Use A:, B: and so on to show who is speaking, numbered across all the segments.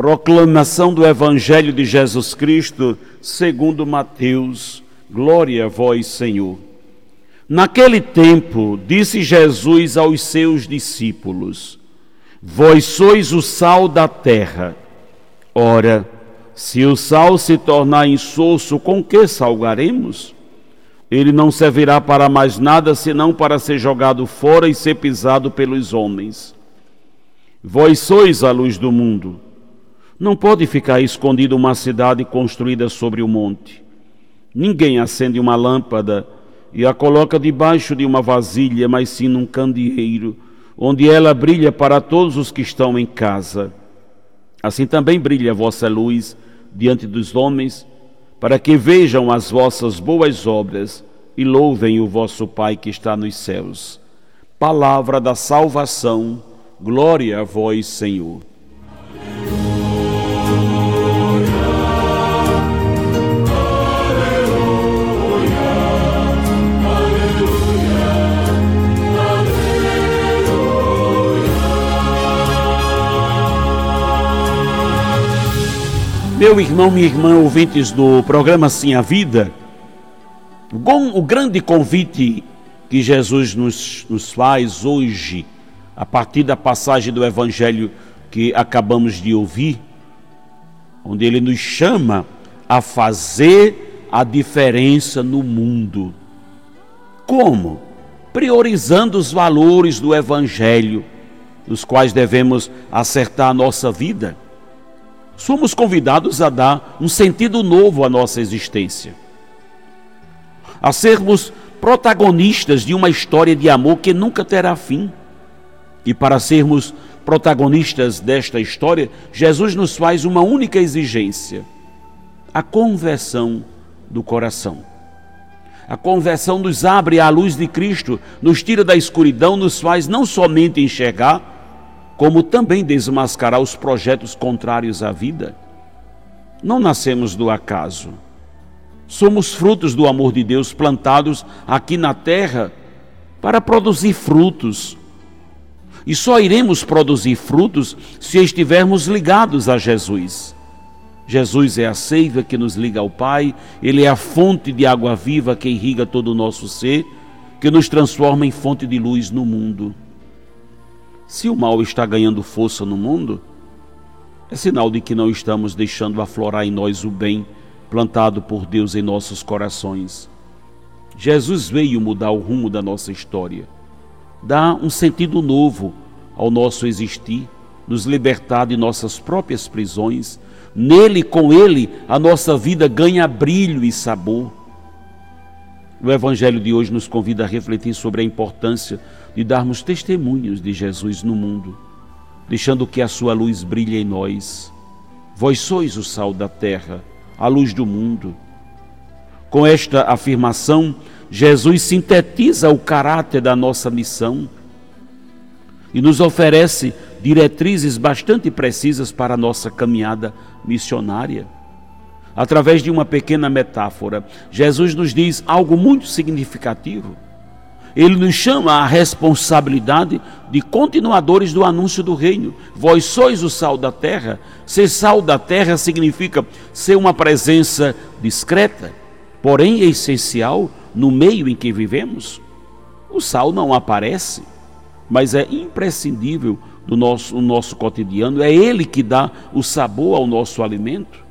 A: Proclamação do Evangelho de Jesus Cristo, segundo Mateus. Glória a vós, Senhor. Naquele tempo, disse Jesus aos seus discípulos: Vós sois o sal da terra. Ora, se o sal se tornar insosso, com que salgaremos? Ele não servirá para mais nada senão para ser jogado fora e ser pisado pelos homens. Vós sois a luz do mundo. Não pode ficar escondida uma cidade construída sobre o monte. Ninguém acende uma lâmpada e a coloca debaixo de uma vasilha, mas sim num candeeiro, onde ela brilha para todos os que estão em casa. Assim também brilha a vossa luz diante dos homens para que vejam as vossas boas obras e louvem o vosso Pai que está nos céus. Palavra da salvação, glória a vós, Senhor. Meu irmão, minha irmã, ouvintes do programa Sim a Vida, o grande convite que Jesus nos, nos faz hoje, a partir da passagem do Evangelho que acabamos de ouvir, onde ele nos chama a fazer a diferença no mundo. Como? Priorizando os valores do Evangelho, nos quais devemos acertar a nossa vida somos convidados a dar um sentido novo à nossa existência, a sermos protagonistas de uma história de amor que nunca terá fim. E para sermos protagonistas desta história, Jesus nos faz uma única exigência: a conversão do coração. A conversão nos abre à luz de Cristo, nos tira da escuridão, nos faz não somente enxergar, como também desmascarar os projetos contrários à vida. Não nascemos do acaso. Somos frutos do amor de Deus plantados aqui na terra para produzir frutos. E só iremos produzir frutos se estivermos ligados a Jesus. Jesus é a seiva que nos liga ao Pai, Ele é a fonte de água viva que irriga todo o nosso ser, que nos transforma em fonte de luz no mundo. Se o mal está ganhando força no mundo, é sinal de que não estamos deixando aflorar em nós o bem plantado por Deus em nossos corações. Jesus veio mudar o rumo da nossa história, dar um sentido novo ao nosso existir, nos libertar de nossas próprias prisões. Nele, com Ele, a nossa vida ganha brilho e sabor. O Evangelho de hoje nos convida a refletir sobre a importância de darmos testemunhos de Jesus no mundo, deixando que a sua luz brilhe em nós. Vós sois o sal da terra, a luz do mundo. Com esta afirmação, Jesus sintetiza o caráter da nossa missão e nos oferece diretrizes bastante precisas para a nossa caminhada missionária. Através de uma pequena metáfora, Jesus nos diz algo muito significativo. Ele nos chama à responsabilidade de continuadores do anúncio do reino. Vós sois o sal da terra. Ser sal da terra significa ser uma presença discreta, porém essencial no meio em que vivemos. O sal não aparece, mas é imprescindível do nosso, no nosso cotidiano. É ele que dá o sabor ao nosso alimento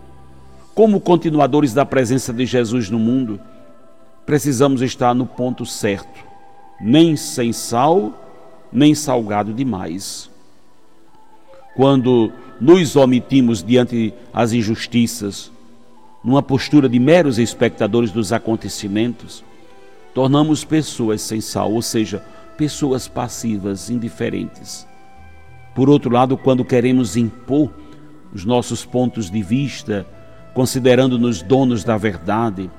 A: como continuadores da presença de Jesus no mundo, precisamos estar no ponto certo, nem sem sal, nem salgado demais. Quando nos omitimos diante as injustiças, numa postura de meros espectadores dos acontecimentos, tornamos pessoas sem sal, ou seja, pessoas passivas, indiferentes. Por outro lado, quando queremos impor os nossos pontos de vista, considerando-nos donos da verdade,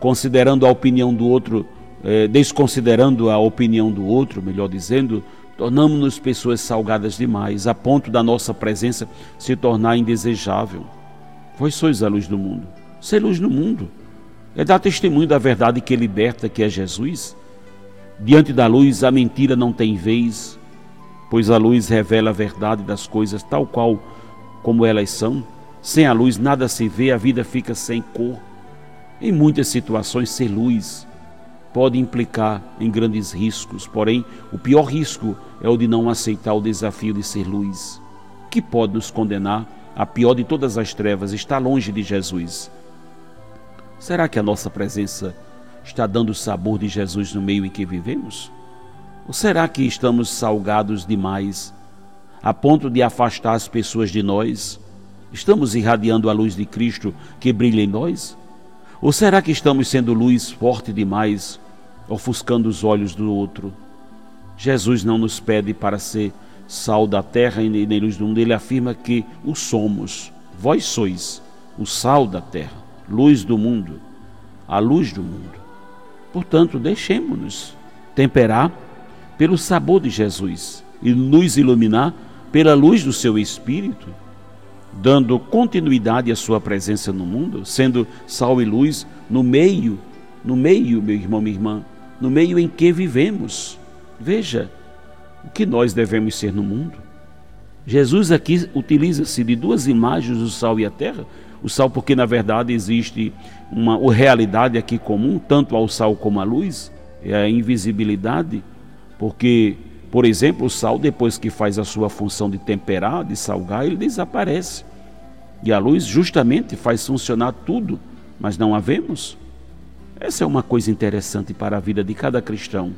A: considerando a opinião do outro, eh, desconsiderando a opinião do outro, melhor dizendo, tornamos-nos pessoas salgadas demais, a ponto da nossa presença se tornar indesejável. Vós sois a luz do mundo. Ser luz no mundo é dar testemunho da verdade que liberta, que é Jesus. Diante da luz, a mentira não tem vez, pois a luz revela a verdade das coisas tal qual como elas são. Sem a luz nada se vê, a vida fica sem cor. Em muitas situações, ser luz pode implicar em grandes riscos, porém, o pior risco é o de não aceitar o desafio de ser luz, que pode nos condenar a pior de todas as trevas, está longe de Jesus. Será que a nossa presença está dando o sabor de Jesus no meio em que vivemos? Ou será que estamos salgados demais, a ponto de afastar as pessoas de nós? Estamos irradiando a luz de Cristo que brilha em nós? Ou será que estamos sendo luz forte demais, ofuscando os olhos do outro? Jesus não nos pede para ser sal da terra e nem luz do mundo, ele afirma que o somos. Vós sois o sal da terra, luz do mundo, a luz do mundo. Portanto, deixemos-nos temperar pelo sabor de Jesus e nos iluminar pela luz do seu Espírito dando continuidade à sua presença no mundo, sendo sal e luz no meio, no meio, meu irmão, minha irmã, no meio em que vivemos. Veja o que nós devemos ser no mundo. Jesus aqui utiliza-se de duas imagens do sal e a terra. O sal, porque na verdade existe uma realidade aqui comum, tanto ao sal como à luz, é a invisibilidade, porque por exemplo, o sal, depois que faz a sua função de temperar, de salgar, ele desaparece. E a luz justamente faz funcionar tudo, mas não a vemos. Essa é uma coisa interessante para a vida de cada cristão.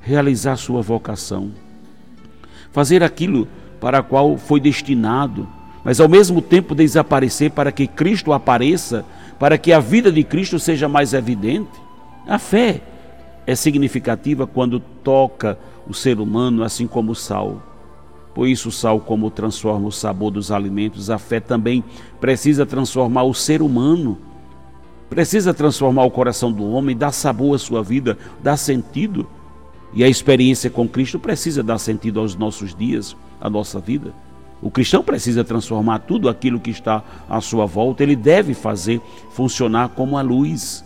A: Realizar sua vocação. Fazer aquilo para a qual foi destinado, mas ao mesmo tempo desaparecer para que Cristo apareça, para que a vida de Cristo seja mais evidente. A fé é significativa quando toca o ser humano, assim como o sal. Por isso, o sal, como transforma o sabor dos alimentos, a fé também precisa transformar o ser humano, precisa transformar o coração do homem, dar sabor à sua vida, dar sentido. E a experiência com Cristo precisa dar sentido aos nossos dias, à nossa vida. O cristão precisa transformar tudo aquilo que está à sua volta, ele deve fazer funcionar como a luz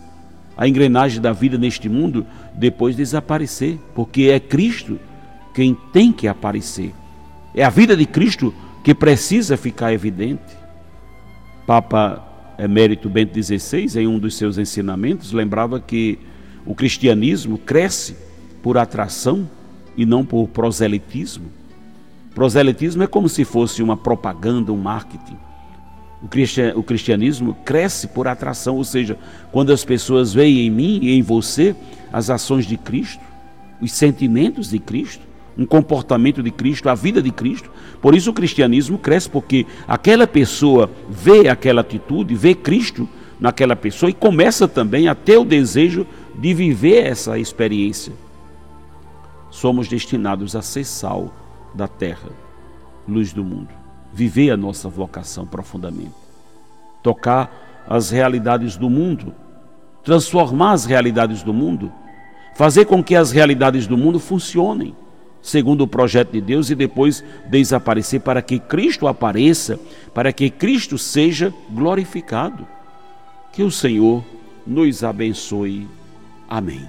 A: a engrenagem da vida neste mundo depois desaparecer, porque é Cristo quem tem que aparecer. É a vida de Cristo que precisa ficar evidente. Papa Emérito Bento XVI, em um dos seus ensinamentos, lembrava que o cristianismo cresce por atração e não por proselitismo. Proselitismo é como se fosse uma propaganda, um marketing. O cristianismo cresce por atração, ou seja, quando as pessoas veem em mim e em você as ações de Cristo, os sentimentos de Cristo, um comportamento de Cristo, a vida de Cristo. Por isso o cristianismo cresce, porque aquela pessoa vê aquela atitude, vê Cristo naquela pessoa e começa também a ter o desejo de viver essa experiência. Somos destinados a ser sal da terra, luz do mundo viver a nossa vocação profundamente, tocar as realidades do mundo, transformar as realidades do mundo, fazer com que as realidades do mundo funcionem segundo o projeto de Deus e depois desaparecer para que Cristo apareça, para que Cristo seja glorificado. Que o Senhor nos abençoe. Amém.